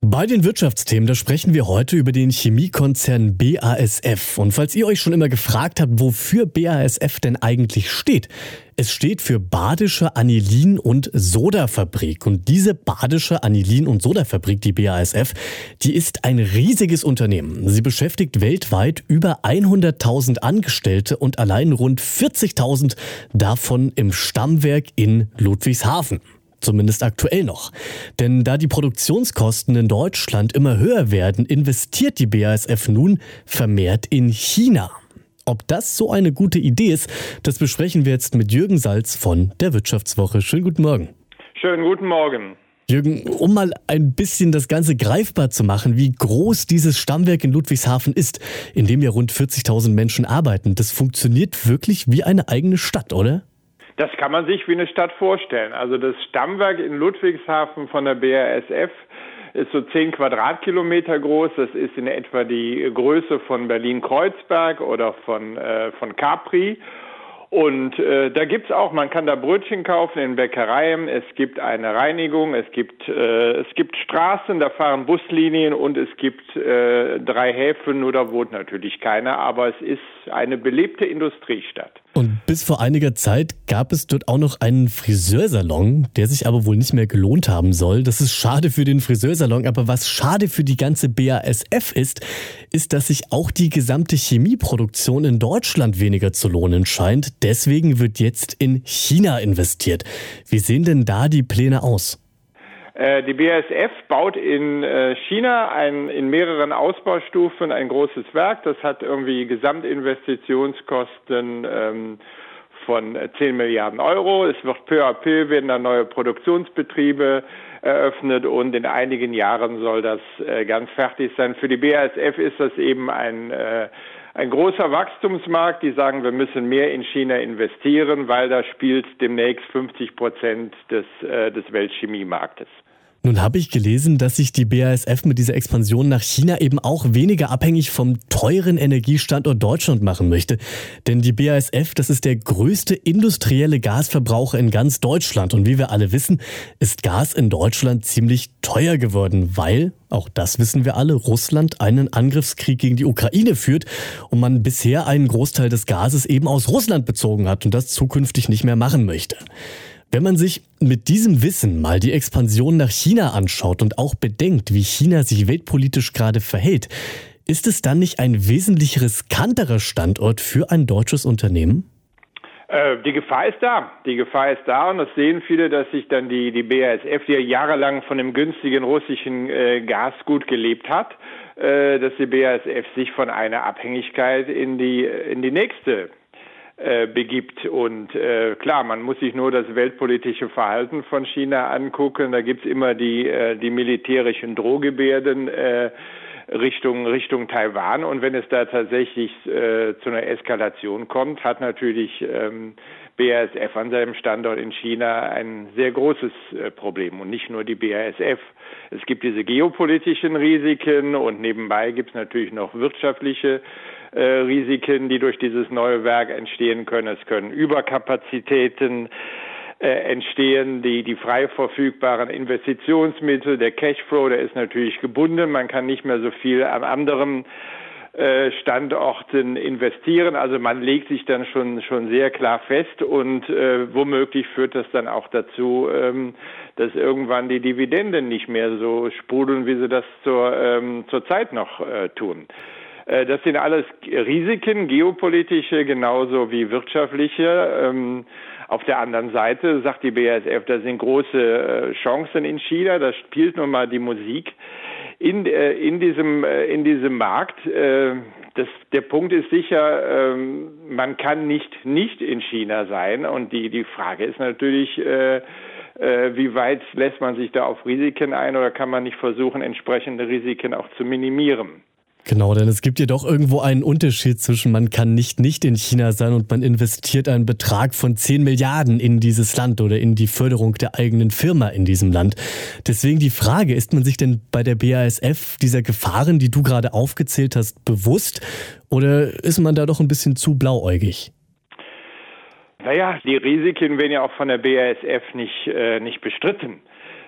Bei den Wirtschaftsthemen, da sprechen wir heute über den Chemiekonzern BASF. Und falls ihr euch schon immer gefragt habt, wofür BASF denn eigentlich steht, es steht für Badische Anilin- und Sodafabrik. Und diese Badische Anilin- und Sodafabrik, die BASF, die ist ein riesiges Unternehmen. Sie beschäftigt weltweit über 100.000 Angestellte und allein rund 40.000 davon im Stammwerk in Ludwigshafen. Zumindest aktuell noch. Denn da die Produktionskosten in Deutschland immer höher werden, investiert die BASF nun vermehrt in China. Ob das so eine gute Idee ist, das besprechen wir jetzt mit Jürgen Salz von der Wirtschaftswoche. Schönen guten Morgen. Schönen guten Morgen. Jürgen, um mal ein bisschen das Ganze greifbar zu machen, wie groß dieses Stammwerk in Ludwigshafen ist, in dem ja rund 40.000 Menschen arbeiten, das funktioniert wirklich wie eine eigene Stadt, oder? Das kann man sich wie eine Stadt vorstellen. Also das Stammwerk in Ludwigshafen von der BASF ist so zehn Quadratkilometer groß. Das ist in etwa die Größe von Berlin-Kreuzberg oder von, äh, von Capri. Und äh, da gibt's auch, man kann da Brötchen kaufen in Bäckereien, es gibt eine Reinigung, es gibt, äh, es gibt Straßen, da fahren Buslinien und es gibt äh, drei Häfen, nur da wohnt natürlich keiner, aber es ist eine belebte Industriestadt. Und bis vor einiger Zeit gab es dort auch noch einen Friseursalon, der sich aber wohl nicht mehr gelohnt haben soll. Das ist schade für den Friseursalon, aber was schade für die ganze BASF ist, ist, dass sich auch die gesamte Chemieproduktion in Deutschland weniger zu lohnen scheint. Deswegen wird jetzt in China investiert. Wie sehen denn da die Pläne aus? Äh, die BASF baut in äh, China ein, in mehreren Ausbaustufen ein großes Werk. Das hat irgendwie Gesamtinvestitionskosten ähm, von 10 Milliarden Euro. Es wird peu à peu werden da neue Produktionsbetriebe eröffnet und in einigen Jahren soll das äh, ganz fertig sein. Für die BASF ist das eben ein äh, ein großer Wachstumsmarkt. Die sagen, wir müssen mehr in China investieren, weil da spielt demnächst 50 Prozent des, äh, des Weltchemiemarktes. Nun habe ich gelesen, dass sich die BASF mit dieser Expansion nach China eben auch weniger abhängig vom teuren Energiestandort Deutschland machen möchte. Denn die BASF, das ist der größte industrielle Gasverbraucher in ganz Deutschland. Und wie wir alle wissen, ist Gas in Deutschland ziemlich teuer geworden, weil, auch das wissen wir alle, Russland einen Angriffskrieg gegen die Ukraine führt und man bisher einen Großteil des Gases eben aus Russland bezogen hat und das zukünftig nicht mehr machen möchte. Wenn man sich mit diesem Wissen mal die Expansion nach China anschaut und auch bedenkt, wie China sich weltpolitisch gerade verhält, ist es dann nicht ein wesentlich riskanterer Standort für ein deutsches Unternehmen? Äh, die Gefahr ist da. Die Gefahr ist da und das sehen viele, dass sich dann die, die BASF, die ja jahrelang von dem günstigen russischen äh, Gas gut gelebt hat, äh, dass die BASF sich von einer Abhängigkeit in die, in die nächste äh, begibt. Und äh, klar, man muss sich nur das weltpolitische Verhalten von China angucken. Da gibt's immer die, äh, die militärischen Drohgebärden. Äh, Richtung Richtung Taiwan und wenn es da tatsächlich äh, zu einer Eskalation kommt, hat natürlich ähm, BASF an seinem Standort in China ein sehr großes äh, Problem und nicht nur die BASF. Es gibt diese geopolitischen Risiken und nebenbei gibt es natürlich noch wirtschaftliche äh, Risiken, die durch dieses neue Werk entstehen können. Es können Überkapazitäten äh, entstehen, die, die frei verfügbaren Investitionsmittel, der Cashflow, der ist natürlich gebunden. Man kann nicht mehr so viel an anderen äh, Standorten investieren. Also man legt sich dann schon schon sehr klar fest und äh, womöglich führt das dann auch dazu, ähm, dass irgendwann die Dividenden nicht mehr so sprudeln, wie sie das zur ähm, zur Zeit noch äh, tun. Äh, das sind alles Risiken, geopolitische genauso wie wirtschaftliche. Ähm, auf der anderen Seite sagt die BASF, da sind große äh, Chancen in China, da spielt nun mal die Musik in, äh, in, diesem, in diesem Markt. Das, der Punkt ist sicher, ähm, man kann nicht nicht in China sein und die, die Frage ist natürlich, wie weit lässt man sich da auf Risiken ein oder kann man nicht versuchen, entsprechende Risiken auch zu minimieren? Genau, denn es gibt ja doch irgendwo einen Unterschied zwischen man kann nicht nicht in China sein und man investiert einen Betrag von 10 Milliarden in dieses Land oder in die Förderung der eigenen Firma in diesem Land. Deswegen die Frage, ist man sich denn bei der BASF dieser Gefahren, die du gerade aufgezählt hast, bewusst oder ist man da doch ein bisschen zu blauäugig? Naja, die Risiken werden ja auch von der BASF nicht, äh, nicht bestritten.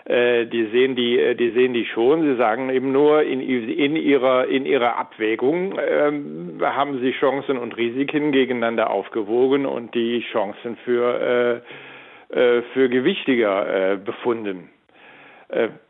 Äh, die sehen die, äh, die sehen die schon. Sie sagen eben nur, in, in ihrer, in ihrer Abwägung ähm, haben sie Chancen und Risiken gegeneinander aufgewogen und die Chancen für, äh, äh für gewichtiger befunden.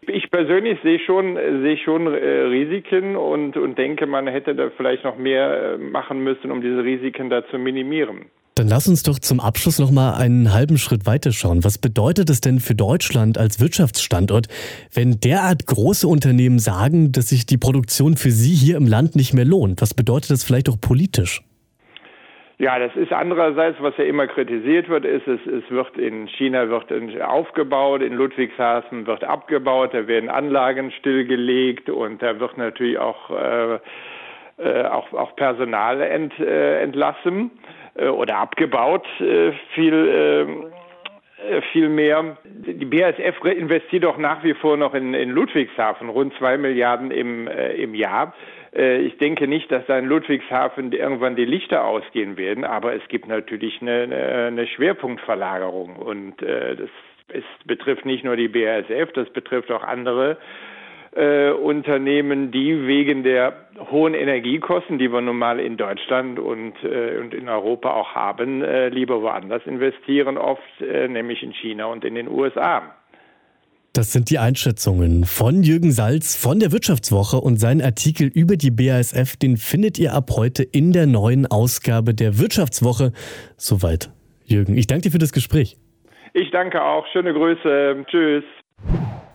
Ich persönlich sehe schon, sehe schon Risiken und, und denke, man hätte da vielleicht noch mehr machen müssen, um diese Risiken da zu minimieren. Dann lass uns doch zum Abschluss noch mal einen halben Schritt weiterschauen. Was bedeutet es denn für Deutschland als Wirtschaftsstandort, wenn derart große Unternehmen sagen, dass sich die Produktion für sie hier im Land nicht mehr lohnt? Was bedeutet das vielleicht auch politisch? Ja, das ist andererseits, was ja immer kritisiert wird, ist, es, es wird in China wird aufgebaut, in Ludwigshafen wird abgebaut, da werden Anlagen stillgelegt und da wird natürlich auch, äh, äh, auch, auch Personal ent, äh, entlassen. Äh, oder abgebaut äh, viel äh, viel mehr. Die BASF investiert doch nach wie vor noch in, in Ludwigshafen, rund zwei Milliarden im, äh, im Jahr. Äh, ich denke nicht, dass da in Ludwigshafen irgendwann die Lichter ausgehen werden, aber es gibt natürlich eine, eine Schwerpunktverlagerung und äh, das es betrifft nicht nur die BASF, das betrifft auch andere äh, Unternehmen, die wegen der hohen Energiekosten, die wir nun mal in Deutschland und, äh, und in Europa auch haben, äh, lieber woanders investieren, oft äh, nämlich in China und in den USA. Das sind die Einschätzungen von Jürgen Salz von der Wirtschaftswoche und sein Artikel über die BASF, den findet ihr ab heute in der neuen Ausgabe der Wirtschaftswoche. Soweit, Jürgen. Ich danke dir für das Gespräch. Ich danke auch. Schöne Grüße. Tschüss.